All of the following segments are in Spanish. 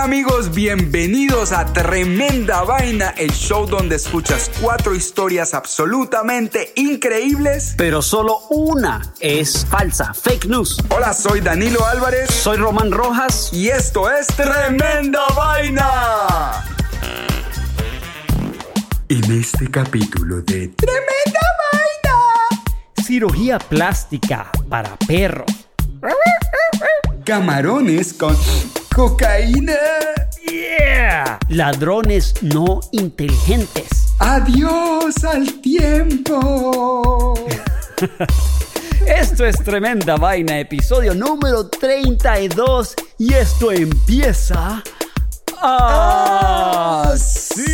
Hola amigos, bienvenidos a Tremenda Vaina, el show donde escuchas cuatro historias absolutamente increíbles. pero solo una es falsa, fake news. Hola, soy Danilo Álvarez Soy Román Rojas. y esto es Tremenda Vaina. En este capítulo de Tremenda Vaina, Cirugía plástica para perros. camarones con cocaína. Yeah. Ladrones no inteligentes. Adiós al tiempo. Esto es Tremenda Vaina, episodio número 32 y esto empieza así.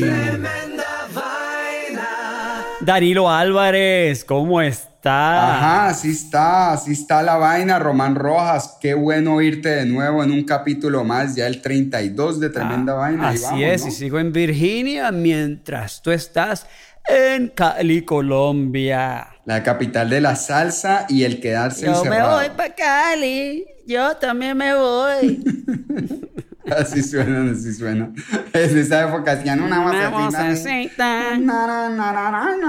Tremenda vaina. Danilo Álvarez, ¿cómo está? Ajá, así está, así está la vaina, Román Rojas. Qué bueno oírte de nuevo en un capítulo más, ya el 32 de Tremenda Vaina. Ahí Así vamos, es, ¿no? y sigo en Virginia mientras tú estás en Cali, Colombia. La capital de la salsa y el quedarse Yo me encerrado. voy para Cali, yo también me voy. Así suena, así suena. Es de esa época hacían una vocecita.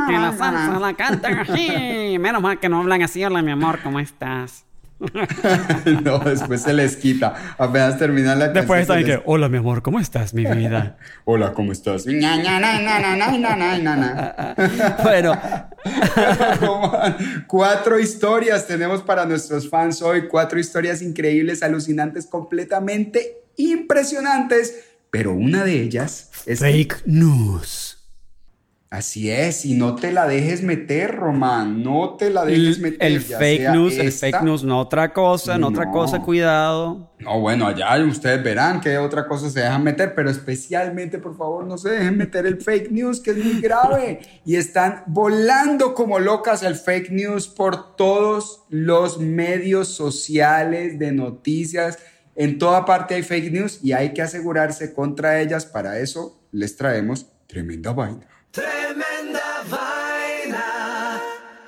Que la salsa la cantan así. Menos mal que no hablan así. Hola, mi amor, ¿cómo estás? no, después se les quita. Apenas termina la canción. Después está les... que, hola mi amor, ¿cómo estás, mi vida? hola, ¿cómo estás? bueno. cuatro historias tenemos para nuestros fans hoy. Cuatro historias increíbles, alucinantes, completamente impresionantes, pero una de ellas es... fake news. Así es, y no te la dejes meter, Román, no te la dejes El, meter. el fake news, el fake news, no otra cosa, no, otra No. cosa, cuidado. No, bueno, allá ustedes verán qué otra cosa se dejan meter, pero especialmente, por favor, no se dejen meter el fake news, que es muy grave. y están volando como locas el fake news por todos los medios sociales de noticias. En toda parte hay fake news y hay que asegurarse contra ellas. Para eso les traemos tremenda vaina.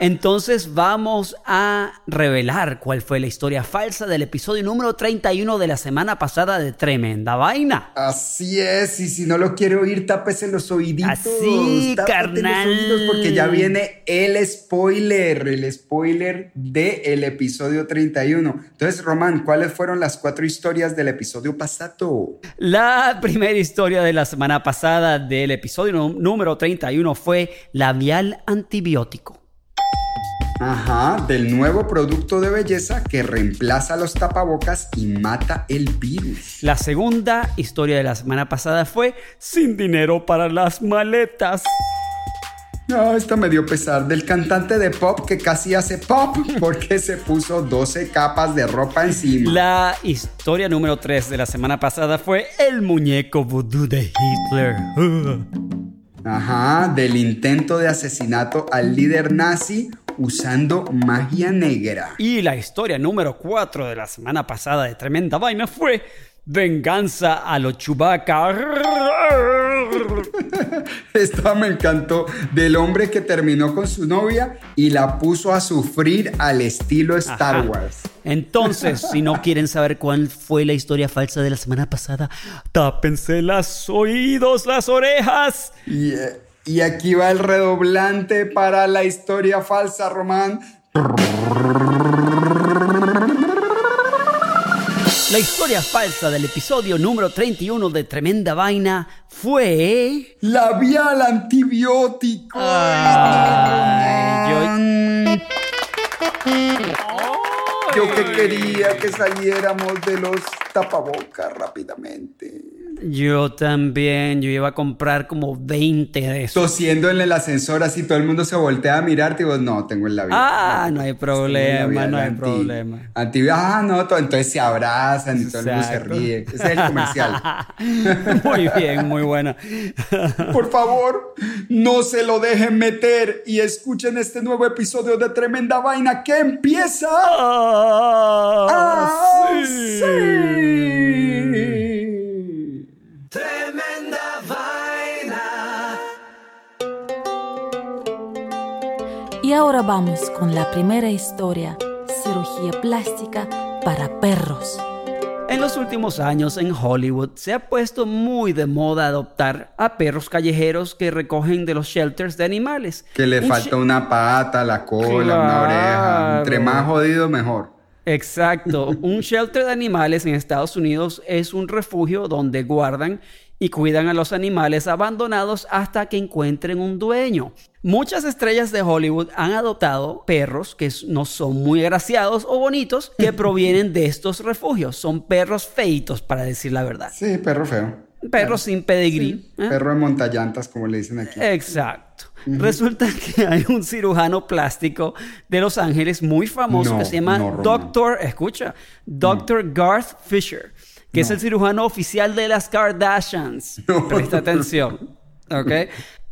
Entonces vamos a revelar cuál fue la historia falsa del episodio número 31 de la semana pasada de Tremenda Vaina. Así es, y si no lo quiere oír, tápese los oíditos. Así, carnal. Los oídos porque ya viene el spoiler, el spoiler del episodio 31. Entonces, Román, ¿cuáles fueron las cuatro historias del episodio pasado? La primera historia de la semana pasada del episodio nú- número 31 fue labial antibiótico. Ajá, del nuevo producto de belleza que reemplaza los tapabocas y mata el virus. La segunda historia de la semana pasada fue sin dinero para las maletas. No, esta me dio pesar del cantante de pop que casi hace pop porque se puso 12 capas de ropa encima. La historia número 3 de la semana pasada fue el muñeco vudú de Hitler. Ajá, del intento de asesinato al líder nazi usando magia negra. Y la historia número 4 de la semana pasada de Tremenda Vaina fue Venganza a lo Chewbacca. Esta me encantó del hombre que terminó con su novia y la puso a sufrir al estilo Star Ajá. Wars. Entonces, si no quieren saber cuál fue la historia falsa de la semana pasada, tápense los oídos, las orejas. Y, eh, y aquí va el redoblante para la historia falsa, Román. La historia falsa del episodio número 31 de Tremenda Vaina fue... Labial antibiótico. Ay, yo- Yo que quería que saliéramos de los tapabocas rápidamente. Yo también, yo iba a comprar como 20 de esos. Tosiendo en el ascensor, así todo el mundo se voltea a mirarte y vos, no, tengo el labio. Ah, no hay problema, no hay anti- problema. anti- ah, no, to- entonces se abrazan y todo el mundo se ríe. Ese es el comercial. Muy bien, muy buena. Por favor, no se lo dejen meter y escuchen este nuevo episodio de Tremenda Vaina que empieza. Ah, sí. Ahora vamos con la primera historia, cirugía plástica para perros. En los últimos años en Hollywood se ha puesto muy de moda adoptar a perros callejeros que recogen de los shelters de animales. Que le Un falta una pata, la cola, una oreja. Entre más jodido, mejor. Exacto. Un shelter de animales en Estados Unidos es un refugio donde guardan y cuidan a los animales abandonados hasta que encuentren un dueño. Muchas estrellas de Hollywood han adoptado perros que no son muy agraciados o bonitos que provienen de estos refugios. Son perros feitos, para decir la verdad. Sí, perro feo. Perros sin pedigrí. ¿eh? Perro de montallantas, como le dicen aquí. Exacto. Resulta que hay un cirujano plástico de Los Ángeles muy famoso No, que se llama no. Doctor, escucha, Doctor Garth Fisher, que es el cirujano oficial de las Kardashians. No. Presta atención. ¿Ok?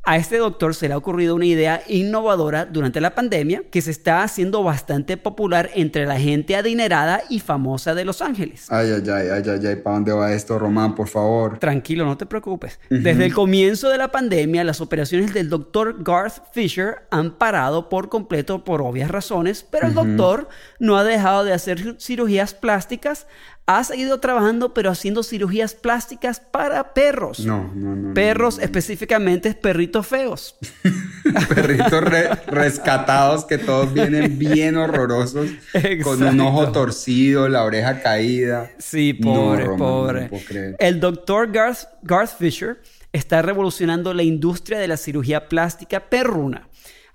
A este doctor se le ha ocurrido una idea innovadora durante la pandemia que se está haciendo bastante popular entre la gente adinerada y famosa de Los Ángeles. Ay, ay, ay, ay, ay, ay, ¿para dónde va esto, Román, por favor? Tranquilo, no te preocupes. Desde el comienzo de la pandemia, las operaciones del doctor Garth Fisher han parado por completo por obvias razones, pero el doctor no ha dejado de hacer cirugías plásticas, ha seguido trabajando, pero haciendo cirugías plásticas para perros. No, no, no. Perros, específicamente perritos feos. Perritos re- rescatados que todos vienen bien horrorosos. Con un ojo torcido, la oreja caída. Sí, pobre, Román, pobre. no puedo creer. el doctor Garth, Garth Fisher está revolucionando la industria de la cirugía plástica perruna.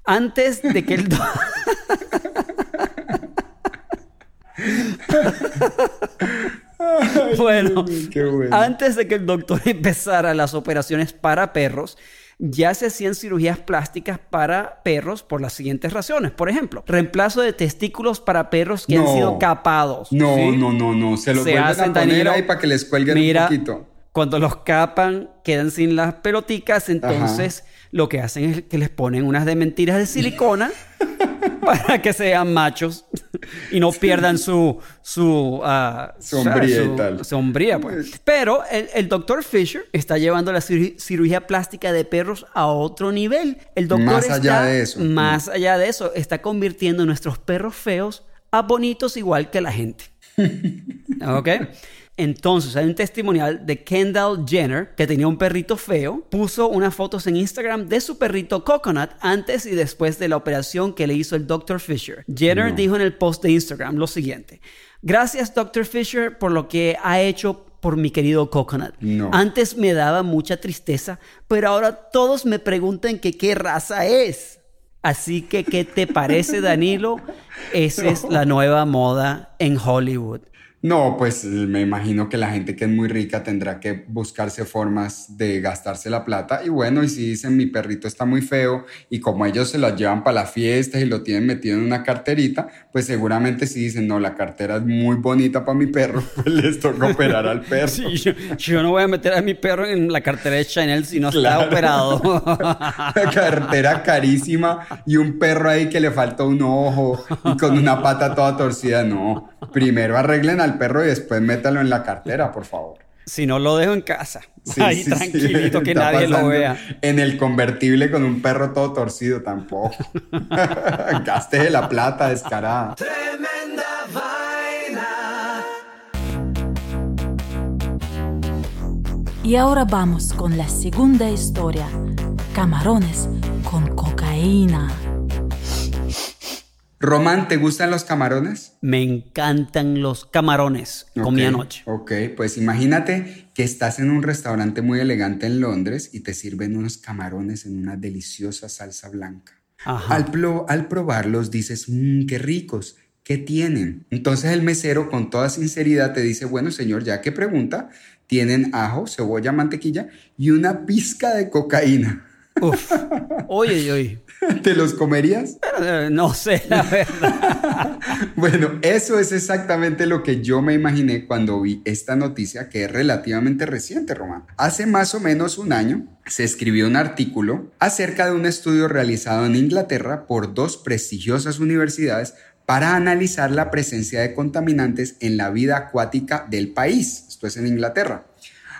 Antes de que el... bueno, antes de que el doctor empezara las operaciones para perros, ya se hacían cirugías plásticas para perros por las siguientes razones. Por ejemplo, reemplazo de testículos para perros que han sido capados. No, ¿sí? no, no, no. Se los Se vuelven hacen, a poner Danilo. ahí para que les cuelguen Mira, un poquito. Cuando los capan, quedan sin las peloticas, entonces lo que hacen es que les ponen unas de mentiras de silicona para que sean machos y no pierdan su su ah, Su hombría y tal. su hombría, pues. Pero el, el doctor Fisher está llevando la cir- cirugía plástica de perros a otro nivel. El doctor Más allá está- de eso. Más allá de eso, está convirtiendo nuestros perros feos a bonitos igual que la gente. ¿Ok? Entonces, hay un testimonial de Kendall Jenner que tenía un perrito feo. Puso unas fotos en Instagram de su perrito Coconut antes y después de la operación que le hizo el Dr. Fisher. Jenner dijo en el post de Instagram lo siguiente: Gracias, Dr. Fisher, por lo que ha hecho por mi querido Coconut. No. Antes me daba mucha tristeza, pero ahora todos me preguntan que qué raza es. Así que, ¿qué te parece, Danilo? Esa es la nueva moda en Hollywood. No, pues me imagino que la gente que es muy rica tendrá que buscarse formas de gastarse la plata. Y bueno, y si dicen mi perrito está muy feo y como ellos se lo llevan para las fiestas y lo tienen metido en una carterita, pues seguramente si dicen, no, la cartera es muy bonita para mi perro, pues les toca operar al perro. Sí, yo, yo no voy a meter a mi perro en la cartera de Chanel si no Claro. está operado. Una cartera carísima y un perro ahí que le falta un ojo y con una pata toda torcida. No, primero arreglen al perro y después métalo en la cartera, por favor. si no lo dejo en casa. Sí, Ahí sí, sí. tranquilito que Está nadie lo vea. En el convertible con un perro todo torcido tampoco. Gaste la plata descarada. Tremenda vaina. Y ahora vamos con la segunda historia, camarones con cocaína. Román, ¿te gustan los camarones? Me encantan los camarones. Comí Ok, anoche. Ok, pues imagínate que estás en un restaurante muy elegante en Londres y te sirven unos camarones en una deliciosa salsa blanca. Ajá. Al, al probarlos dices, mmm, qué ricos, ¿qué tienen? Entonces el mesero con toda sinceridad te dice, bueno señor, ya que pregunta, tienen ajo, cebolla, mantequilla y una pizca de cocaína. Uf. Oye, oye. ¿Te los comerías? Eh, No sé, la verdad. Bueno, eso es exactamente lo que yo me imaginé cuando vi esta noticia que es relativamente reciente, Román. Hace más o menos un año se escribió un artículo acerca de un estudio realizado en Inglaterra por dos prestigiosas universidades para analizar la presencia de contaminantes en la vida acuática del país. Esto es en Inglaterra.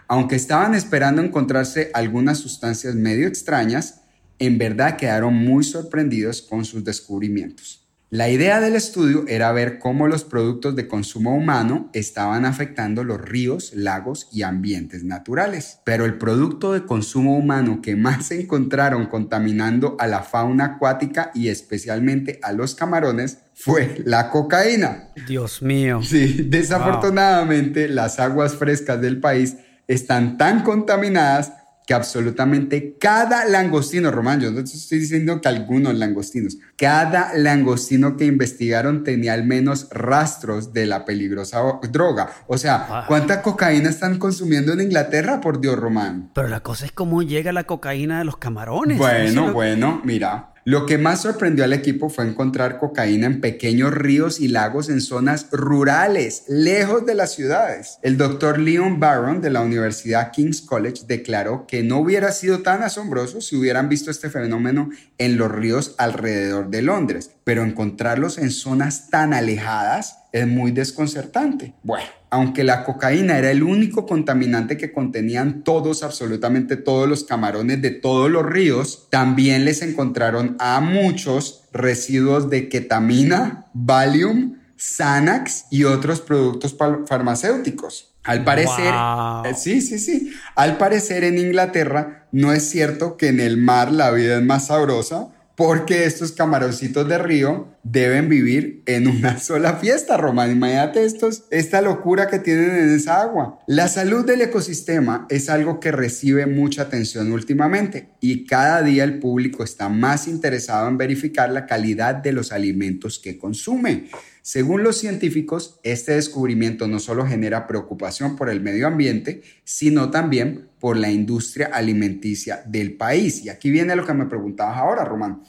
Aunque estaban esperando encontrarse algunas sustancias medio extrañas, en verdad quedaron muy sorprendidos con sus descubrimientos. La idea del estudio era ver cómo los productos de consumo humano estaban afectando los ríos, lagos y ambientes naturales. Pero el producto de consumo humano que más se encontraron contaminando a la fauna acuática y especialmente a los camarones fue la cocaína. Dios mío. Sí, desafortunadamente las aguas frescas del país están tan contaminadas que absolutamente cada langostino, Román, yo no estoy diciendo que algunos langostinos, cada langostino que investigaron tenía al menos rastros de la peligrosa droga. O sea, Ah. ¿cuánta cocaína están consumiendo en Inglaterra, por Dios, Román? Pero la cosa es cómo llega la cocaína de los camarones. Bueno, lo- bueno, mira. Lo que más sorprendió al equipo fue encontrar cocaína en pequeños ríos y lagos en zonas rurales, lejos de las ciudades. El doctor Leon Barron de la Universidad King's College declaró que no hubiera sido tan asombroso si hubieran visto este fenómeno en los ríos alrededor de Londres, pero encontrarlos en zonas tan alejadas es muy desconcertante. Bueno, aunque la cocaína era el único contaminante que contenían todos, absolutamente todos los camarones de todos los ríos, también les encontraron a muchos residuos de ketamina, Valium, Xanax y otros productos farmacéuticos. Al parecer, Wow. eh, sí, sí, sí. Al parecer en Inglaterra no es cierto que en el mar la vida es más sabrosa porque estos camaroncitos de río deben vivir en una sola fiesta, Román. Imagínate estos, esta locura que tienen en esa agua. La salud del ecosistema es algo que recibe mucha atención últimamente y cada día el público está más interesado en verificar la calidad de los alimentos que consume. Según los científicos, este descubrimiento no solo genera preocupación por el medio ambiente, sino también por la industria alimenticia del país. Y aquí viene lo que me preguntabas ahora, Román.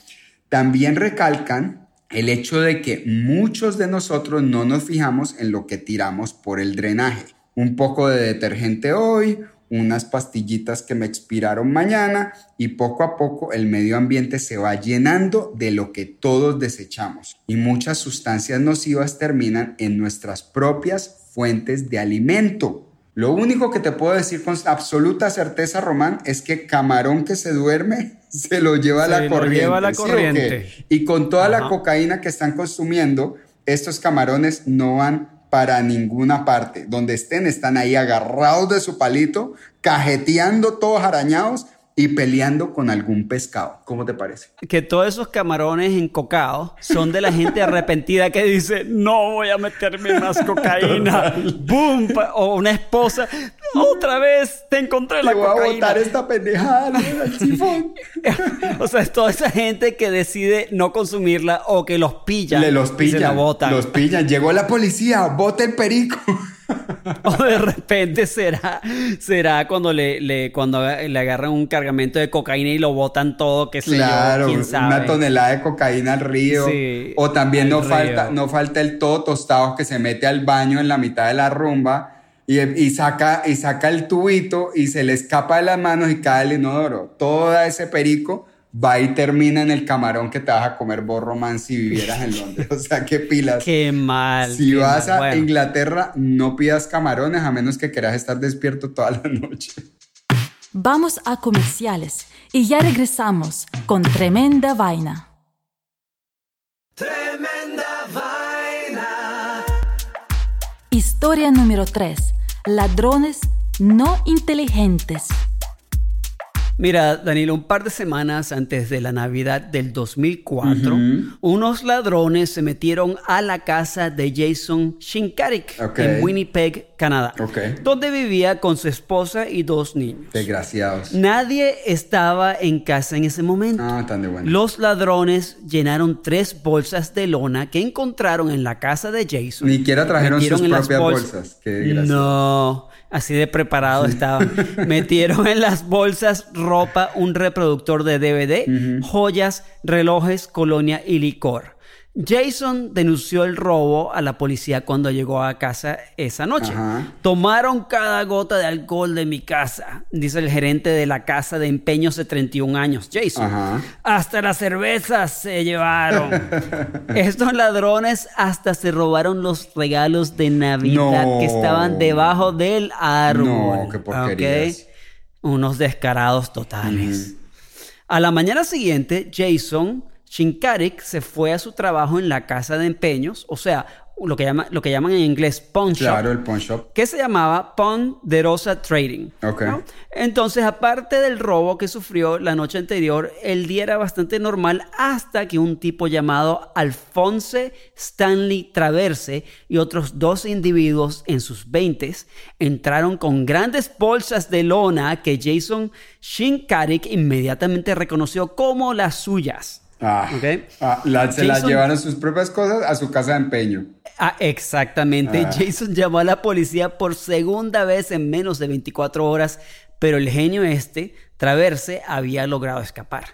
También recalcan el hecho de que muchos de nosotros no nos fijamos en lo que tiramos por el drenaje. Un poco de detergente hoy, unas pastillitas que me expiraron mañana y poco a poco el medio ambiente se va llenando de lo que todos desechamos y muchas sustancias nocivas terminan en nuestras propias fuentes de alimento. Lo único que te puedo decir con absoluta certeza, Román, es que camarón que se duerme se lo lleva Se la corriente. Y con toda la cocaína que están consumiendo, estos camarones no van para ninguna parte. Donde estén, están ahí agarrados de su palito, cajeteando todos arañados y peleando con algún pescado. ¿Cómo te parece? Que todos esos camarones encocados son de la gente arrepentida que dice, no voy a meterme más cocaína. ¡Boom! O una esposa, otra vez te encontré la Le voy a botar esta pendejada al sifón. o sea, es toda esa gente que decide no consumirla o que los pillan. Le los y pillan. se la botan. Los pillan. Llegó la policía. Bota el perico. O de repente será, será cuando le, le- cuando le agarran un cargamento de cocaína y lo botan todo, que sé Claro, yo, quién sabe. una tonelada de cocaína al río. Sí, o también no río. falta, no falta el todo tostado que se mete al baño en la mitad de la rumba y, y saca, y saca el tubito y se le escapa de las manos y cae el inodoro. Todo ese perico va y termina en el camarón que te vas a comer vos, Román, si vivieras en Londres. O sea, qué pilas. Qué mal. Si qué vas mal. a Bueno, Inglaterra, no pidas camarones a menos que quieras estar despierto toda la noche. Vamos a comerciales y ya regresamos con tremenda vaina. Tremenda vaina. Historia número 3. Ladrones no inteligentes. Mira, Danilo, un par de semanas antes de la Navidad del 2004, unos ladrones se metieron a la casa de Jason Shinkarik en Winnipeg, Canadá, Ok. donde vivía con su esposa y dos niños. Desgraciados. Nadie estaba en casa en ese momento. Ah, tan de bueno. Los ladrones llenaron tres bolsas de lona que encontraron en la casa de Jason. Ni siquiera trajeron sus propias bolsas- bolsas. Qué. No. Así de preparado estaban. Metieron en las bolsas ropa, un reproductor de DVD, joyas, relojes, colonia y licor. Jason denunció el robo a la policía cuando llegó a casa esa noche. Ajá. Tomaron cada gota de alcohol de mi casa, dice el gerente de la casa de empeños de 31 años, Jason. Ajá. Hasta las cervezas se llevaron. Estos ladrones hasta se robaron los regalos de Navidad No. que estaban debajo del árbol. No, qué. Unos descarados totales. A la mañana siguiente, Jason Shinkarik se fue a su trabajo en la casa de empeños, o sea, lo que, llama, lo que llaman en inglés pawn shop, Claro, el pawn shop. que se llamaba Ponderosa Trading. Ok. ¿no? Entonces, aparte del robo que sufrió la noche anterior, el día era bastante normal hasta que un tipo llamado Alphonse Stanley Traverse y otros dos individuos en sus 20 entraron con grandes bolsas de lona que Jason Shinkarik inmediatamente reconoció como las suyas. Ah, ah, la- se Jason- llevaron sus propias cosas a su casa de empeño. Ah, exactamente. Ah. Jason llamó a la policía por segunda vez en menos de 24 horas, pero el genio este, Traverse, había logrado escapar.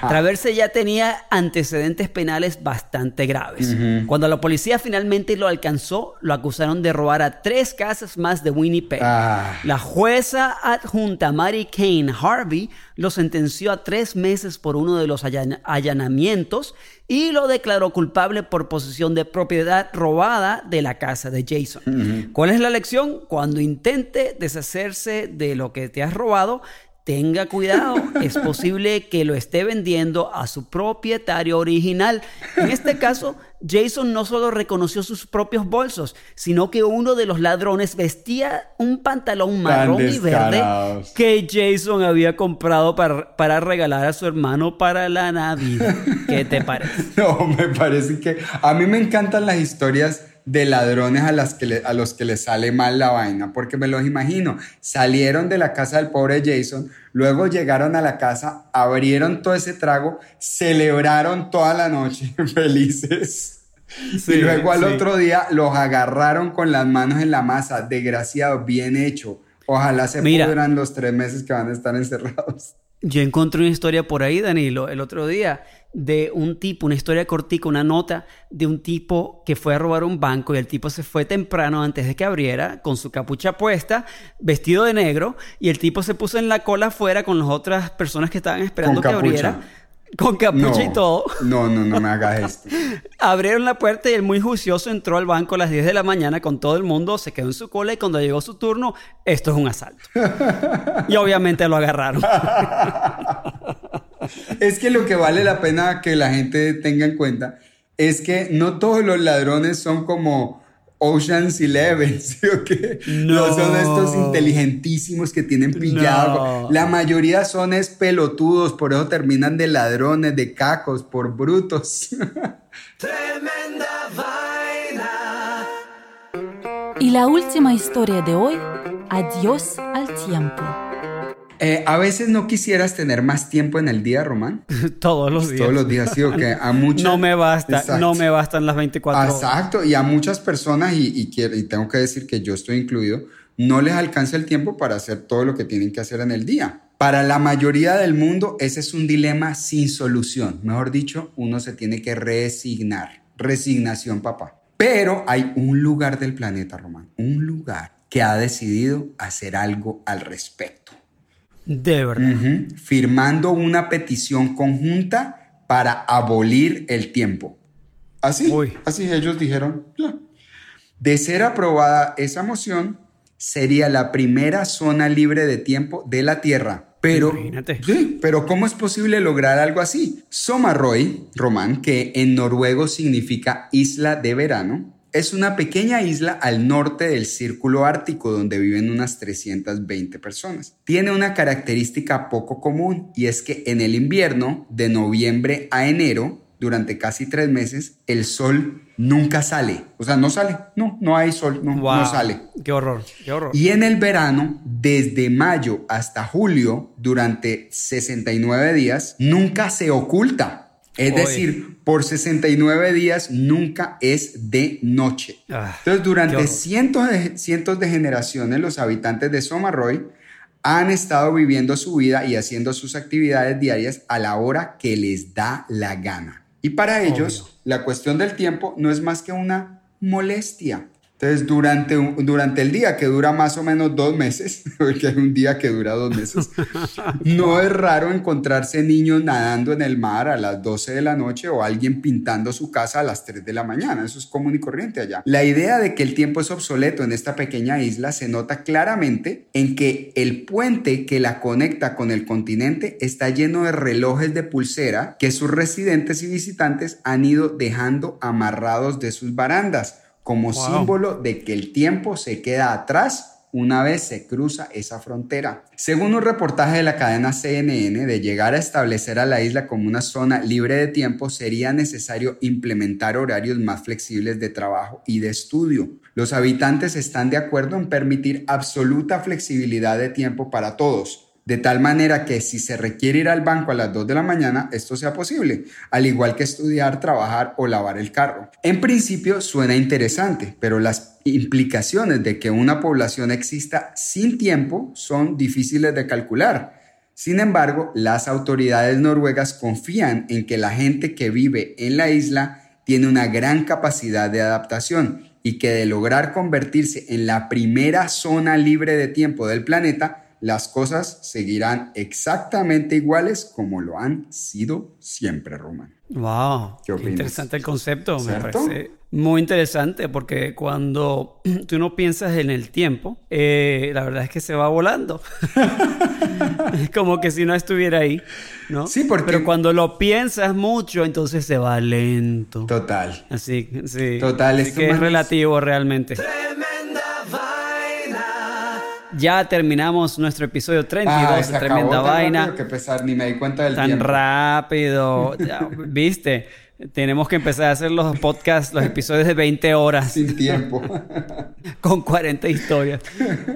Ja. Traverse ya tenía antecedentes penales bastante graves. Cuando la policía finalmente lo alcanzó, lo acusaron de robar a tres casas más de Winnipeg. Ah. La jueza adjunta Mary Kane Harvey lo sentenció a tres meses por uno de los allan- allanamientos y lo declaró culpable por posesión de propiedad robada de la casa de Jason. ¿Cuál es la lección? Cuando intente deshacerse de lo que te has robado, tenga cuidado, es posible que lo esté vendiendo a su propietario original. En este caso, Jason no solo reconoció sus propios bolsos, sino que uno de los ladrones vestía un pantalón marrón y verde que Jason había comprado para, para regalar a su hermano para la Navidad. ¿Qué te parece? No, me parece que a mí me encantan las historias de ladrones a, las que le- a los que les sale mal la vaina, porque me los imagino. Salieron de la casa del pobre Jason, luego llegaron a la casa, abrieron todo ese trago, celebraron toda la noche felices. Sí, y luego al sí. otro día los agarraron con las manos en la masa, desgraciado, bien hecho. Ojalá se Mira. pudran los tres meses que van a estar encerrados. Yo encontré una historia por ahí, Danilo, el otro día, de un tipo, una historia cortica, una nota de un tipo que fue a robar un banco y el tipo se fue temprano antes de que abriera, con su capucha puesta, vestido de negro, y el tipo se puso en la cola afuera con las otras personas que estaban esperando que abriera, con capucha y todo. No, no, no me hagas esto. Abrieron la puerta y el muy juicioso entró al banco a las 10 de la mañana con todo el mundo, se quedó en su cola y cuando llegó su turno, esto es un asalto. y obviamente lo agarraron. Es que lo que vale la pena que la gente tenga en cuenta es que no todos los ladrones son como Ocean's Eleven, ¿sí o qué? No. son estos inteligentísimos que tienen pillado. No. La mayoría son es pelotudos, por eso terminan de ladrones, de cacos, por brutos. Tremenda vaina. Y la última historia de hoy, adiós al tiempo. Eh, a veces no quisieras tener más tiempo en el día, Román. Todos los días. Todos los días, sí, o que a muchas... No me basta, Exacto. no me bastan las 24 horas. Exacto, y a muchas personas, y, y quiero- y tengo que decir que yo estoy incluido, no les alcanza el tiempo para hacer todo lo que tienen que hacer en el día. Para la mayoría del mundo, ese es un dilema sin solución. Mejor dicho, uno se tiene que resignar. Resignación, papá. Pero hay un lugar del planeta, Román, un lugar que ha decidido hacer algo al respecto. De verdad. Firmando una petición conjunta para abolir el tiempo. Así, Uy. así ellos dijeron. ya. De ser aprobada esa moción, sería la primera zona libre de tiempo de la Tierra. Pero, Imagínate. sí, pero ¿cómo es posible lograr algo así? Somarroy, Román, que en noruego significa isla de verano, es una pequeña isla al norte del Círculo Ártico donde viven unas 320 personas. Tiene una característica poco común y es que en el invierno, de noviembre a enero, durante casi tres meses, el sol nunca sale. O sea, no sale. No, no hay sol, no, Wow. no sale. Qué horror, qué horror. Y en el verano, desde mayo hasta julio, durante 69 días, nunca se oculta. Es decir, por 69 días nunca es de noche. Ah, Entonces, durante cientos de, cientos de generaciones, los habitantes de Somarroy han estado viviendo su vida y haciendo sus actividades diarias a la hora que les da la gana. Y para ellos, Obvio. la cuestión del tiempo no es más que una molestia. Entonces, durante, durante el día, que dura más o menos dos meses, porque hay un día que dura dos meses, no es raro encontrarse niños nadando en el mar a las 12 de la noche o alguien pintando su casa a las 3 de la mañana. Eso es común y corriente allá. La idea de que el tiempo es obsoleto en esta pequeña isla se nota claramente en que el puente que la conecta con el continente está lleno de relojes de pulsera que sus residentes y visitantes han ido dejando amarrados de sus barandas como Wow. símbolo de que el tiempo se queda atrás una vez se cruza esa frontera. Según un reportaje de la cadena CNN, de llegar a establecer a la isla como una zona libre de tiempo, sería necesario implementar horarios más flexibles de trabajo y de estudio. Los habitantes están de acuerdo en permitir absoluta flexibilidad de tiempo para todos. De tal manera que si se requiere ir al banco a las 2 de la mañana, esto sea posible, al igual que estudiar, trabajar o lavar el carro. En principio suena interesante, pero las implicaciones de que una población exista sin tiempo son difíciles de calcular. Sin embargo, las autoridades noruegas confían en que la gente que vive en la isla tiene una gran capacidad de adaptación y que de lograr convertirse en la primera zona libre de tiempo del planeta, las cosas seguirán exactamente iguales como lo han sido siempre, Roman. Wow, ¿Qué opinas? interesante el concepto, me parece muy interesante porque cuando tú no piensas en el tiempo, eh, la verdad es que se va volando. es como que si no estuviera ahí, ¿no? Sí, porque- Pero cuando lo piensas mucho, entonces se va lento. Total. Así, sí. Total, Así que es relativo realmente. Tremenda vaina. Ya terminamos nuestro episodio 32 Ah, se acabó Tremenda tan Vaina. rápido que pesar, ni me di cuenta del tan tiempo. rápido. Ya, ¿Viste? Tenemos que empezar a hacer los podcasts, los episodios de 20 horas Sin tiempo. con 40 historias.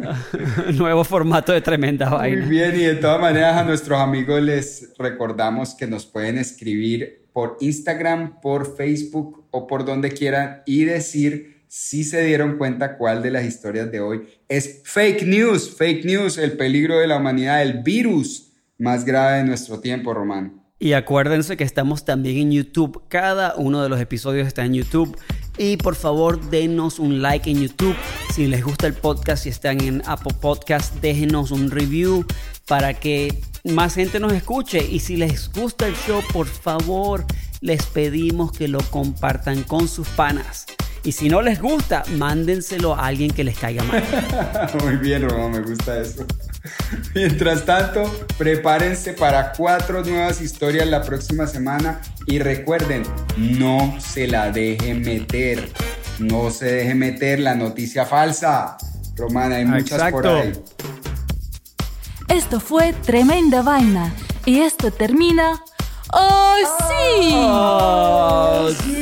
Nuevo formato de tremenda Muy vaina. bien, y de todas maneras a nuestros amigos les recordamos que nos pueden escribir por Instagram, por Facebook o por donde quieran y decir si se dieron cuenta cuál de las historias de hoy es fake news, fake news, el peligro de la humanidad, el virus más grave de nuestro tiempo, Román. Y acuérdense que estamos también en YouTube. Cada uno de los episodios está en YouTube. Y por favor, denos un like en YouTube. Si les gusta el podcast, si están en Apple Podcast, déjenos un review para que más gente nos escuche. Y si les gusta el show, por favor, les pedimos que lo compartan con sus panas. Y si no les gusta, mándenselo a alguien que les caiga mal. Muy bien, Román, me gusta eso. Mientras tanto, prepárense para cuatro nuevas historias la próxima semana y recuerden, no se la dejen meter. No se deje meter la noticia falsa. Román, hay muchas por Exacto. ahí. Esto fue Tremenda Vaina. Y esto termina... ¡Oh, sí! ¡Oh, sí!